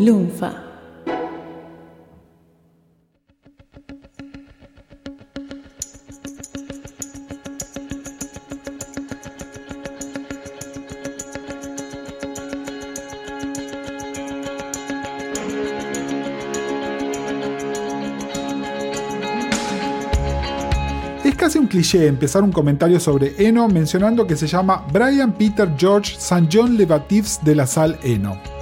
Lunfa. Casi un cliché empezar un comentario sobre Eno mencionando que se llama Brian Peter George St. John Levatifs de la Salle Eno.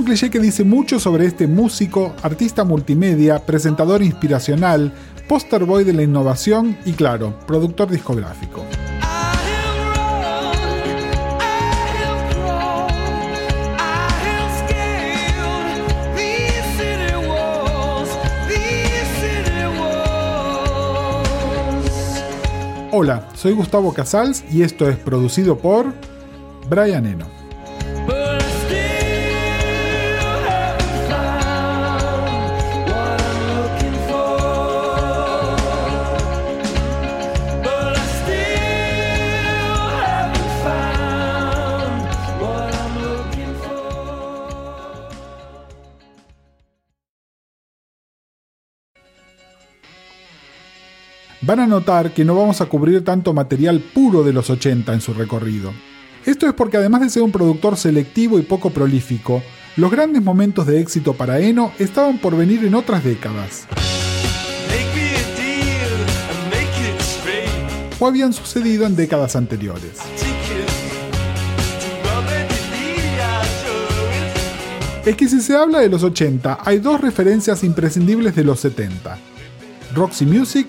Un cliché que dice mucho sobre este músico, artista multimedia, presentador inspiracional, poster boy de la innovación y claro, productor discográfico. Hola, soy Gustavo Casals y esto es producido por Brian Eno. Van a notar que no vamos a cubrir tanto material puro de los 80 en su recorrido. Esto es porque además de ser un productor selectivo y poco prolífico, los grandes momentos de éxito para Eno estaban por venir en otras décadas. O habían sucedido en décadas anteriores. Es que si se habla de los 80, hay dos referencias imprescindibles de los 70. Roxy Music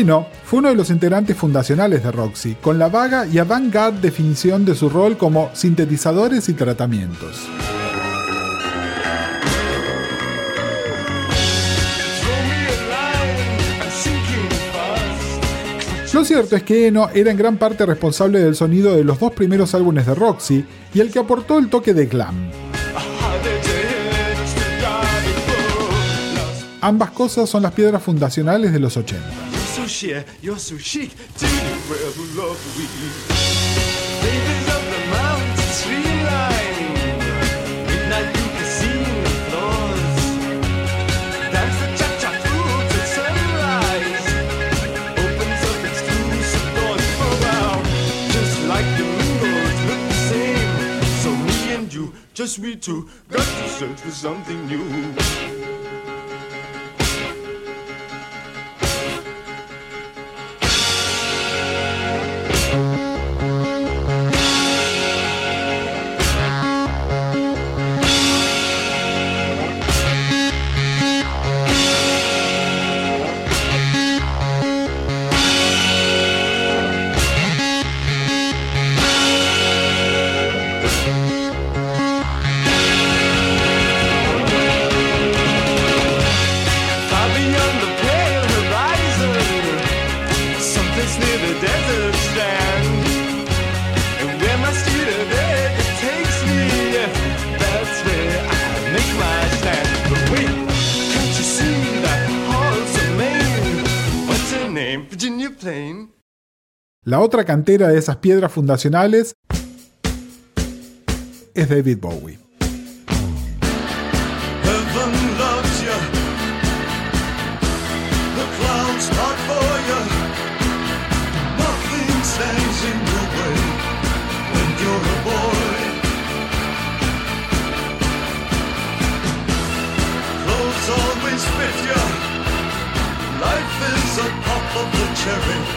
Eno fue uno de los integrantes fundacionales de Roxy, con la vaga y avant-garde definición de su rol como sintetizadores y tratamientos. Lo cierto es que Eno era en gran parte responsable del sonido de los dos primeros álbumes de Roxy y el que aportó el toque de glam. Ambas cosas son las piedras fundacionales de los 80. So sheer, you're so chic. Do you well love we? Babies of the mountain streamline. Midnight you can see the floors. Dance the cha-cha through to sunrise. Opens up exclusive doors around. Just like the windows look the same. So me and you, just we two, got to search for something new. Near the desert strand. And where my student bed takes me, that's where I make my stand. But wait, can't you see that wholesome Maine? What's her name? Virginia Plain? La otra cantera de esas piedras fundacionales es David Bowie. Pop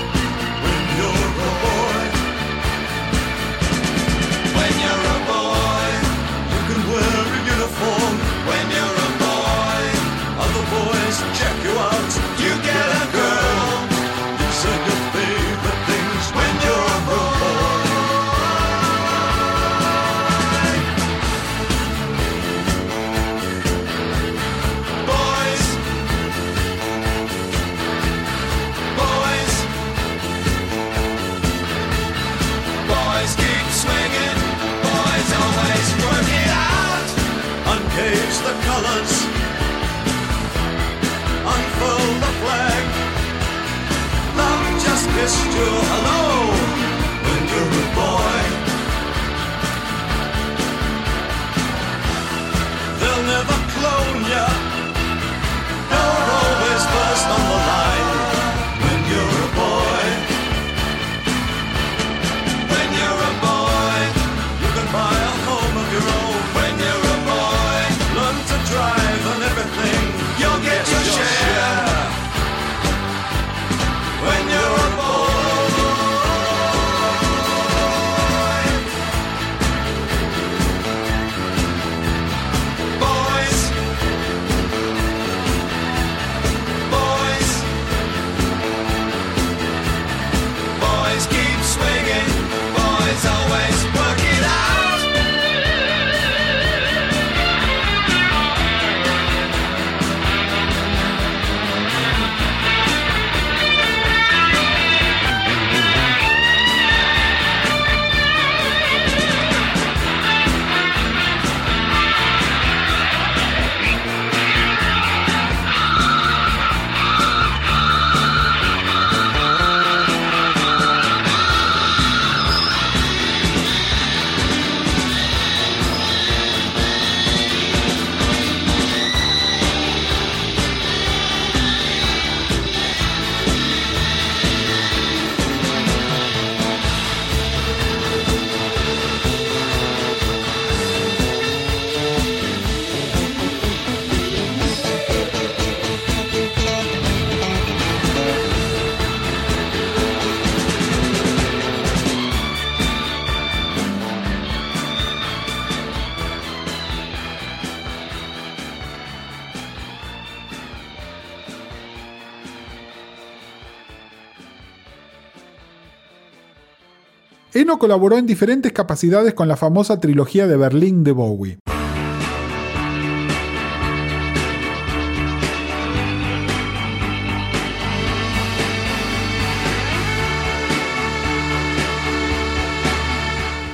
colaboró en diferentes capacidades con la famosa trilogía de Berlín de Bowie.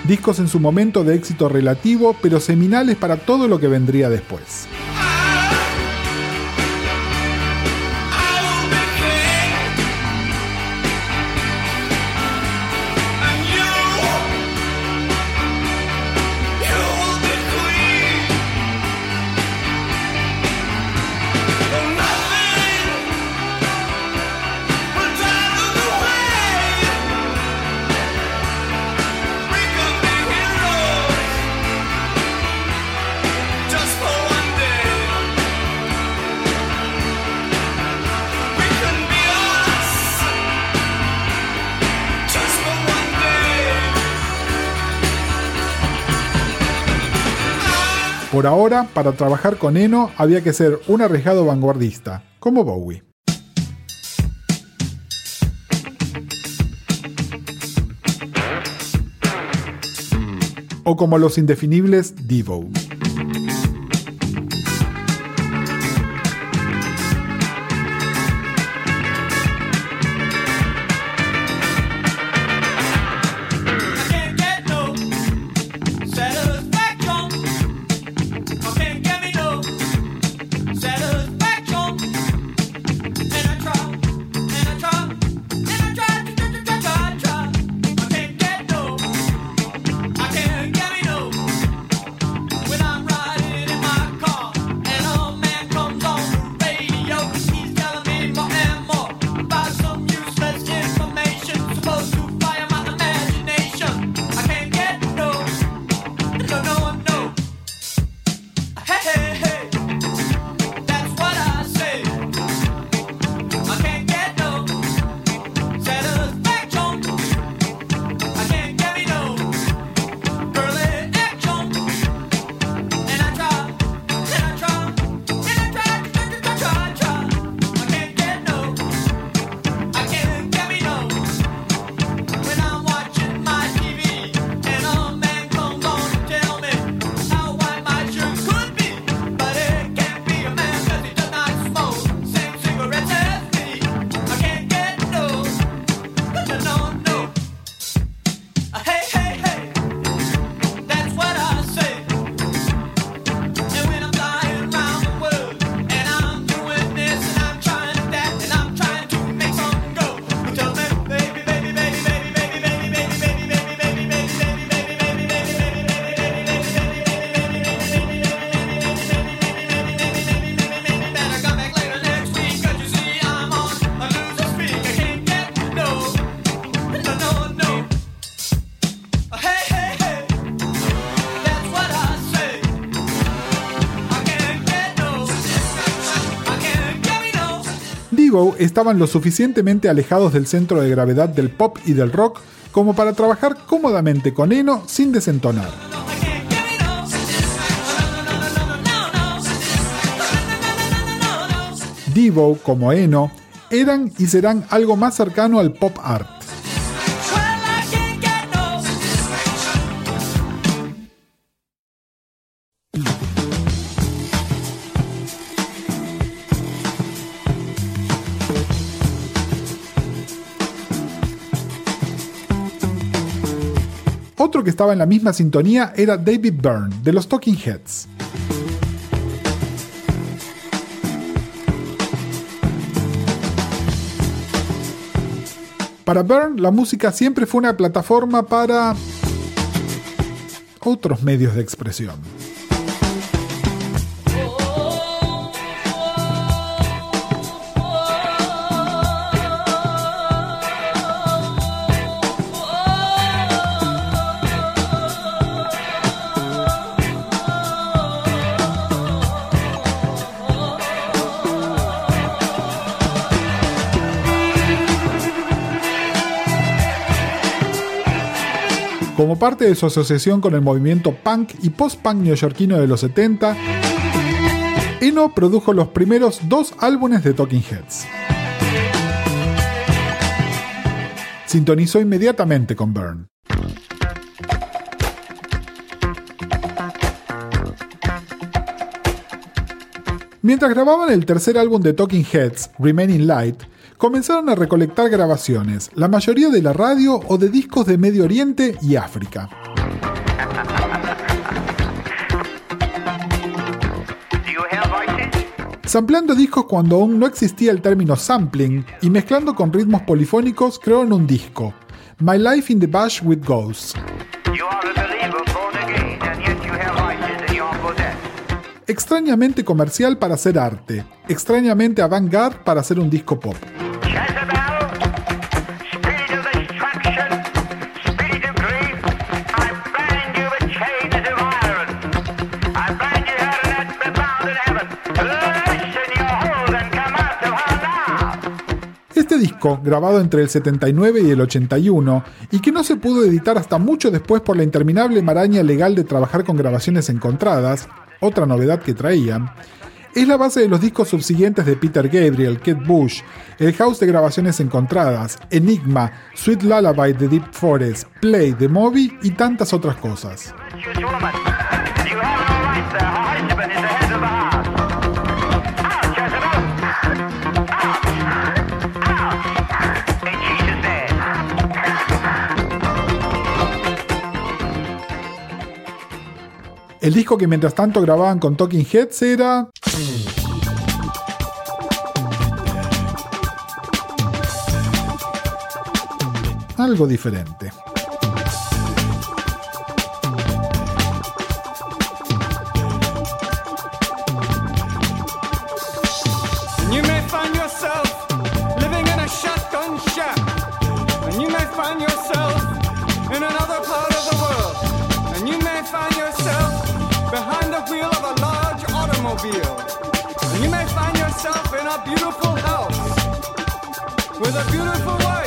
Discos en su momento de éxito relativo, pero seminales para todo lo que vendría después. Por ahora, para trabajar con Eno había que ser un arriesgado vanguardista, como Bowie. O como los indefinibles Devo. Estaban lo suficientemente alejados del centro de gravedad del pop y del rock como para trabajar cómodamente con Eno sin desentonar. Devo, como Eno, eran y serán algo más cercano al pop art. Que estaba en la misma sintonía era David Byrne, de los Talking Heads. Para Byrne, la música siempre fue una plataforma para otros medios de expresión. Como parte de su asociación con el movimiento punk y post-punk neoyorquino de los 70, Eno produjo los primeros dos álbumes de Talking Heads. Sintonizó inmediatamente con Byrne. Mientras grababan el tercer álbum de Talking Heads, Remaining Light, comenzaron a recolectar grabaciones, la mayoría de la radio o de discos de Medio Oriente y África. Sampleando discos cuando aún no existía el término sampling y mezclando con ritmos polifónicos crearon un disco, My Life in the Bush with Ghosts. Extrañamente comercial para hacer arte, extrañamente avant-garde para hacer un disco pop. Este disco, grabado entre el 79 y el 81, y que no se pudo editar hasta mucho después por la interminable maraña legal de trabajar con grabaciones encontradas, otra novedad que traían, es la base de los discos subsiguientes de Peter Gabriel, Kate Bush, el house de grabaciones encontradas, Enigma, Sweet Lullaby de Deep Forest, Play de Moby y tantas otras cosas. El disco que mientras tanto grababan con Talking Heads era... algo diferente. You may find yourself living in a shotgun shack, and you may find yourself in another part of the world, and you may find yourself behind the wheel of a large automobile, and you may find yourself in a beautiful house with a beautiful wife.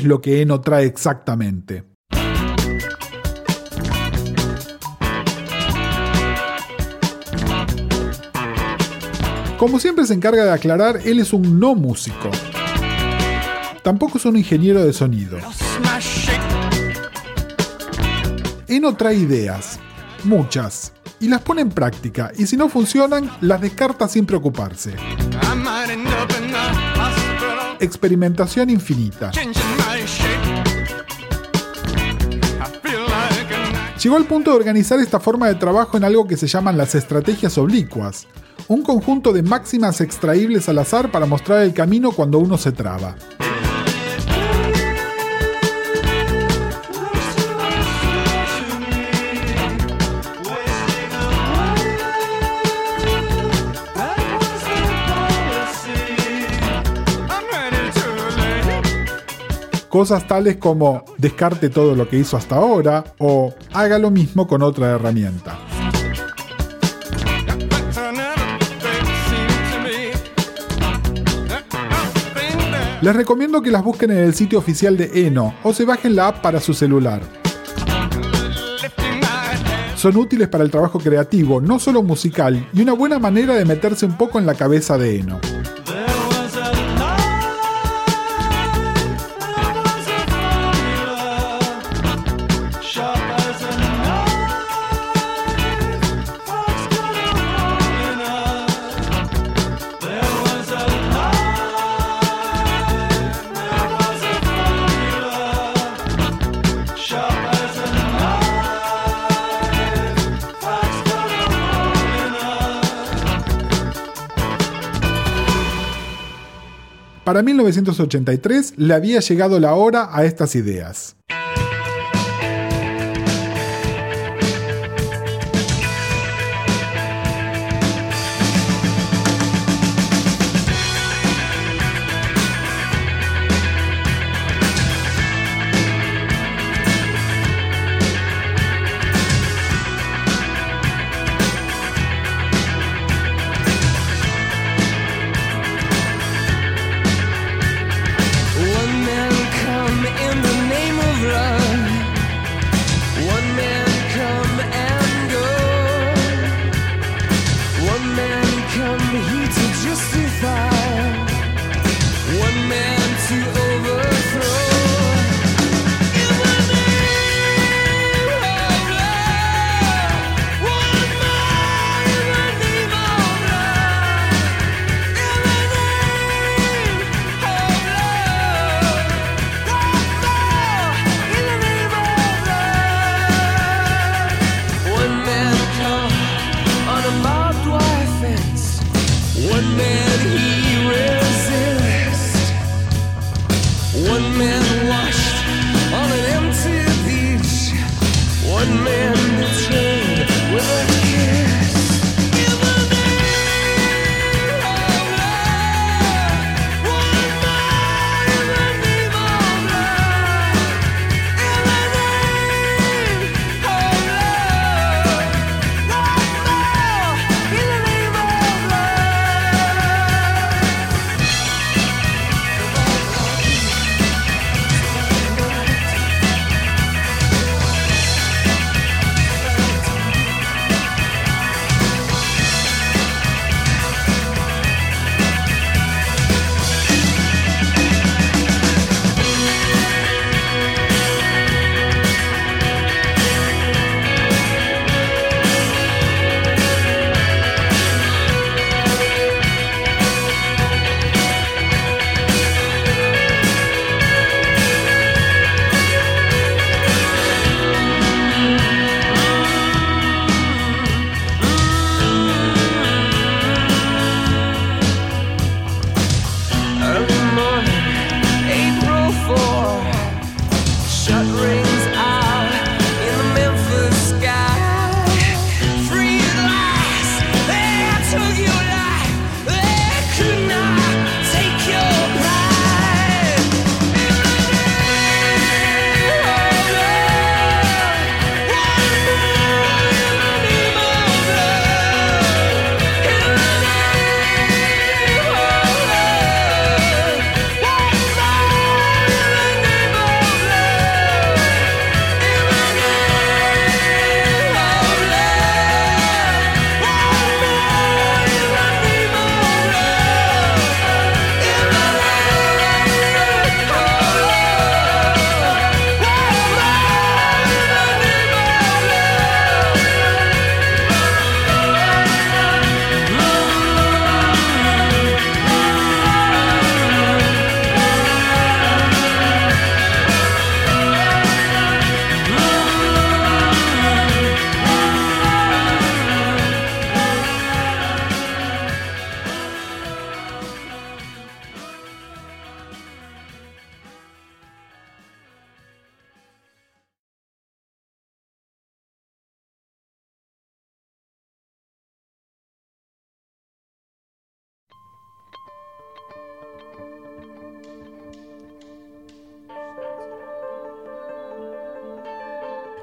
es lo que Eno trae exactamente. Como siempre se encarga de aclarar, él es un no músico. Tampoco es un ingeniero de sonido. Eno trae ideas, muchas, y las pone en práctica, y si no funcionan, las descarta sin preocuparse. Experimentación infinita. llegó al punto de organizar esta forma de trabajo en algo que se llaman las estrategias oblicuas, un conjunto de máximas extraíbles al azar para mostrar el camino cuando uno se traba. Cosas tales como descarte todo lo que hizo hasta ahora o haga lo mismo con otra herramienta. Les recomiendo que las busquen en el sitio oficial de Eno o se bajen la app para su celular. Son útiles para el trabajo creativo, no solo musical, y una buena manera de meterse un poco en la cabeza de Eno. Para 1983 le había llegado la hora a estas ideas.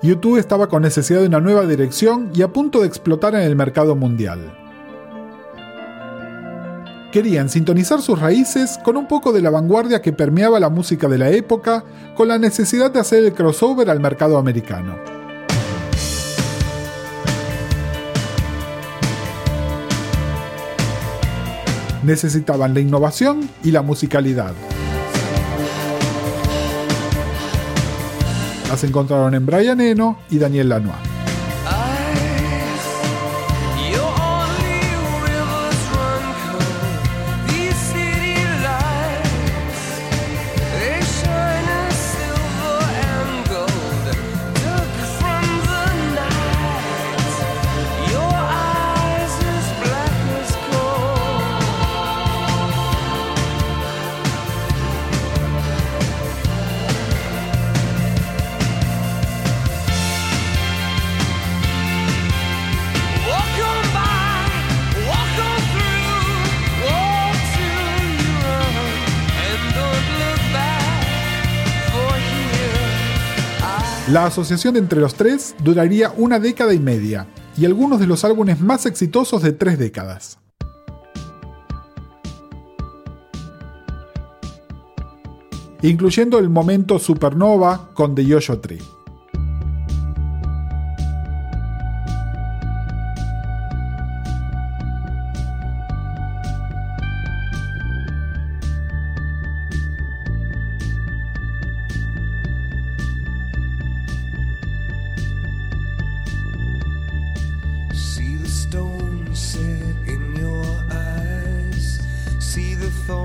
YouTube estaba con necesidad de una nueva dirección y a punto de explotar en el mercado mundial. Querían sintonizar sus raíces con un poco de la vanguardia que permeaba la música de la época, con la necesidad de hacer el crossover al mercado americano. Necesitaban la innovación y la musicalidad. Las encontraron en Brian Eno y Daniel Lanois. La asociación entre los tres duraría una década y media, y algunos de los álbumes más exitosos de tres décadas. Incluyendo el momento Supernova con The Yo-Yo Tree.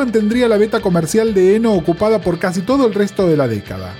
mantendría la beta comercial de Eno ocupada por casi todo el resto de la década.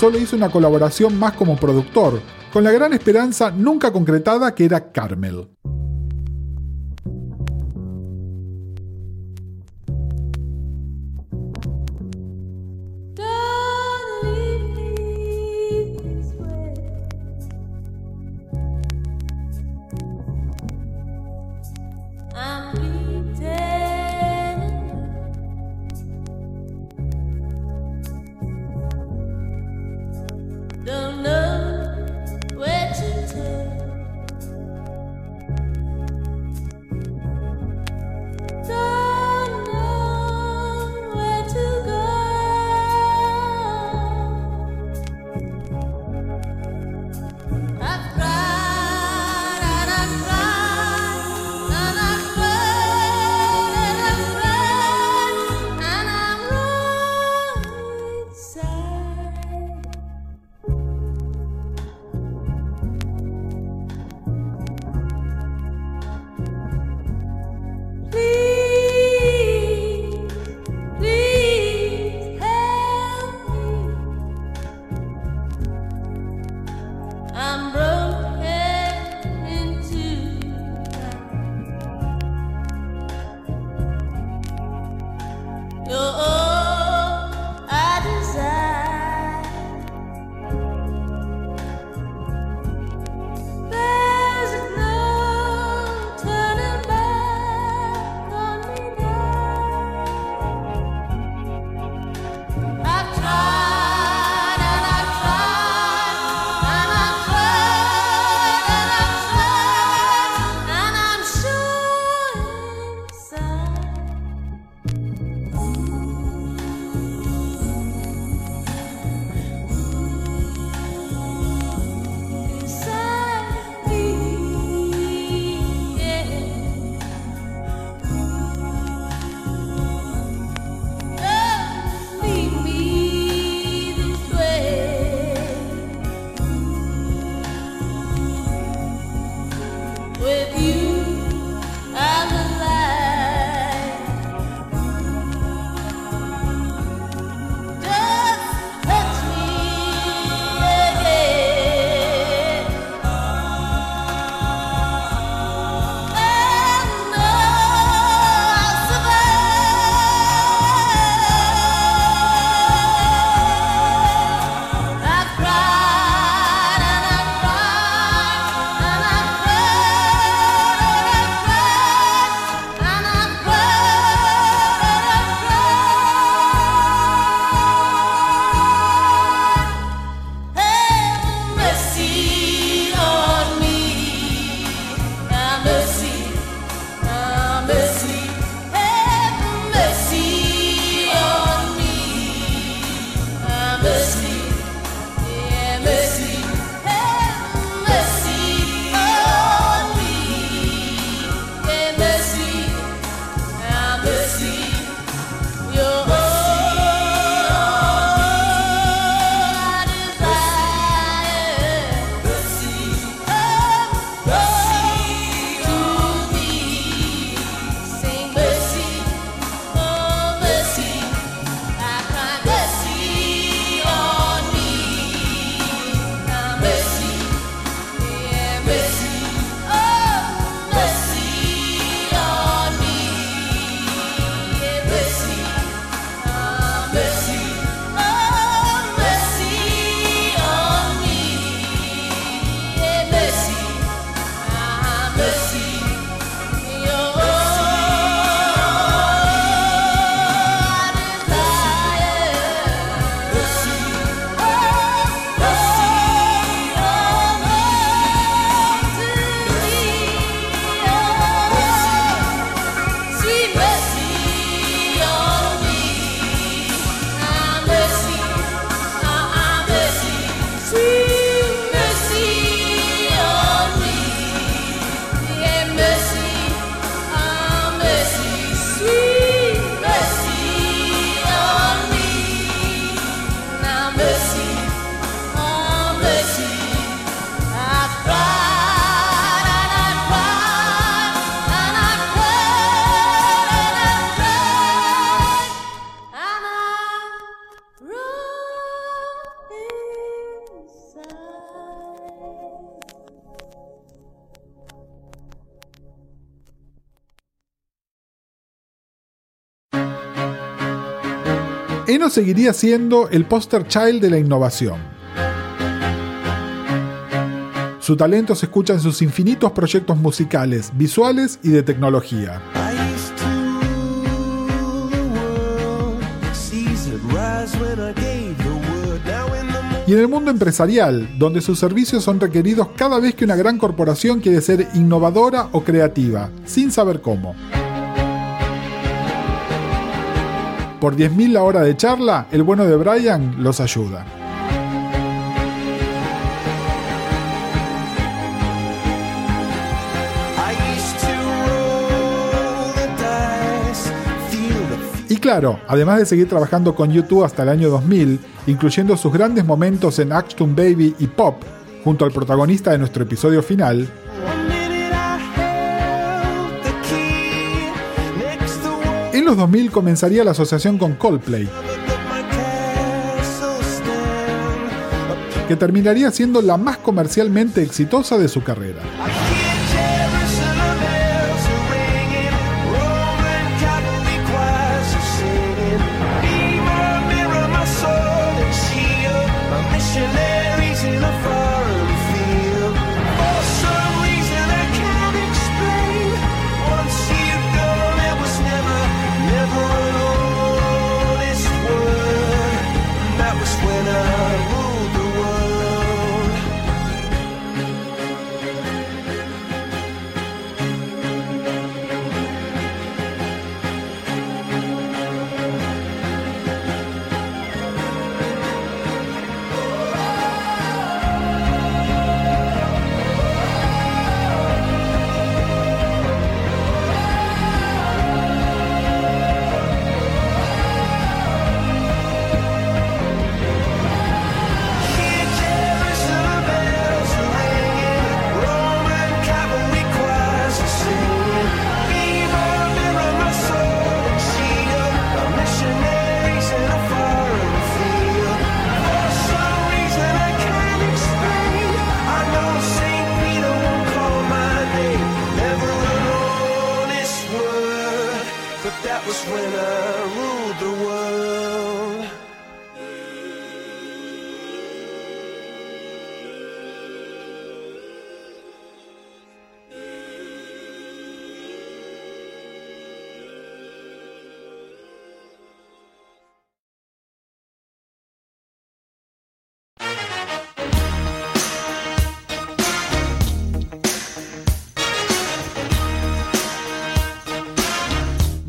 solo hizo una colaboración más como productor, con la gran esperanza nunca concretada que era Carmel. Eno seguiría siendo el poster child de la innovación. Su talento se escucha en sus infinitos proyectos musicales, visuales y de tecnología. Y en el mundo empresarial, donde sus servicios son requeridos cada vez que una gran corporación quiere ser innovadora o creativa, sin saber cómo. Por 10.000 la hora de charla, el bueno de Brian los ayuda. Y claro, además de seguir trabajando con YouTube hasta el año 2000, incluyendo sus grandes momentos en Action Baby y Pop, junto al protagonista de nuestro episodio final, los 2000 comenzaría la asociación con Coldplay, que terminaría siendo la más comercialmente exitosa de su carrera.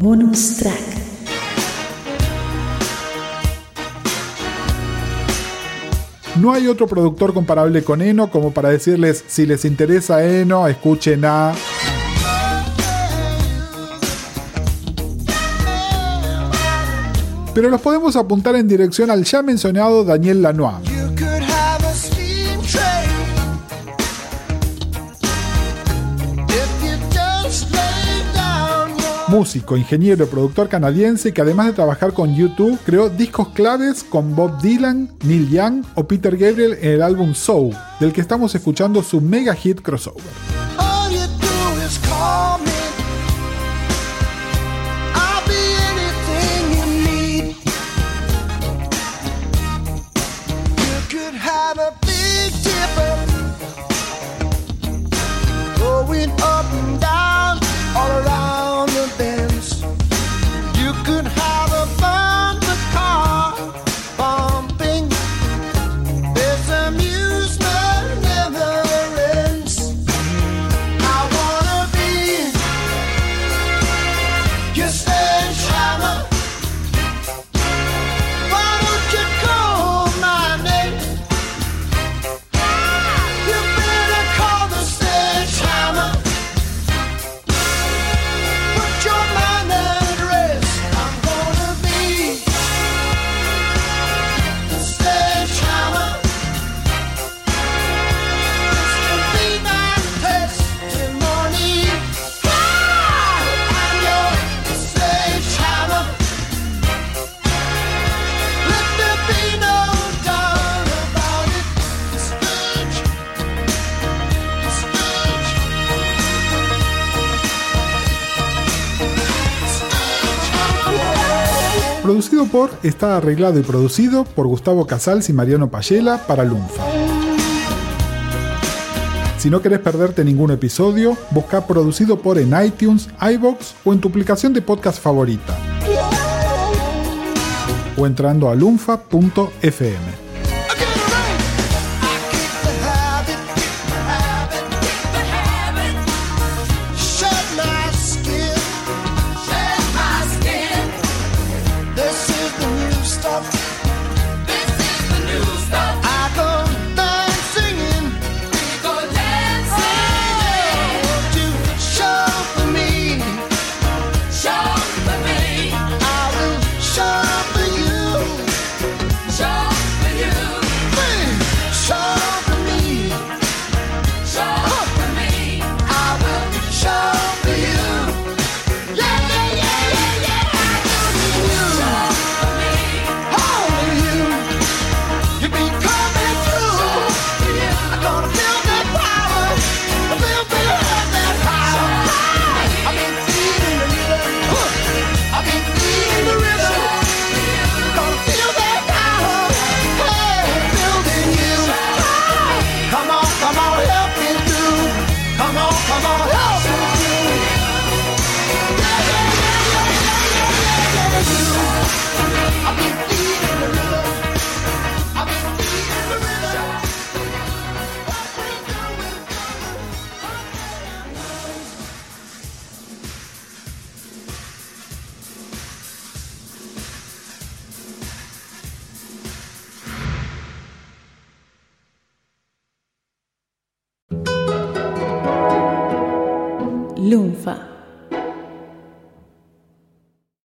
Bonus track. No hay otro productor comparable con Eno como para decirles si les interesa Eno, escuchen a... Pero los podemos apuntar en dirección al ya mencionado Daniel Lanois. Músico, ingeniero y productor canadiense que además de trabajar con YouTube, creó discos claves con Bob Dylan, Neil Young o Peter Gabriel en el álbum Soul, del que estamos escuchando su mega hit crossover. Está arreglado y producido por Gustavo Casals y Mariano Payela para Lunfa. Si no querés perderte ningún episodio, busca producido por en iTunes, iBox o en tu aplicación de podcast favorita. O entrando a lunfa.fm.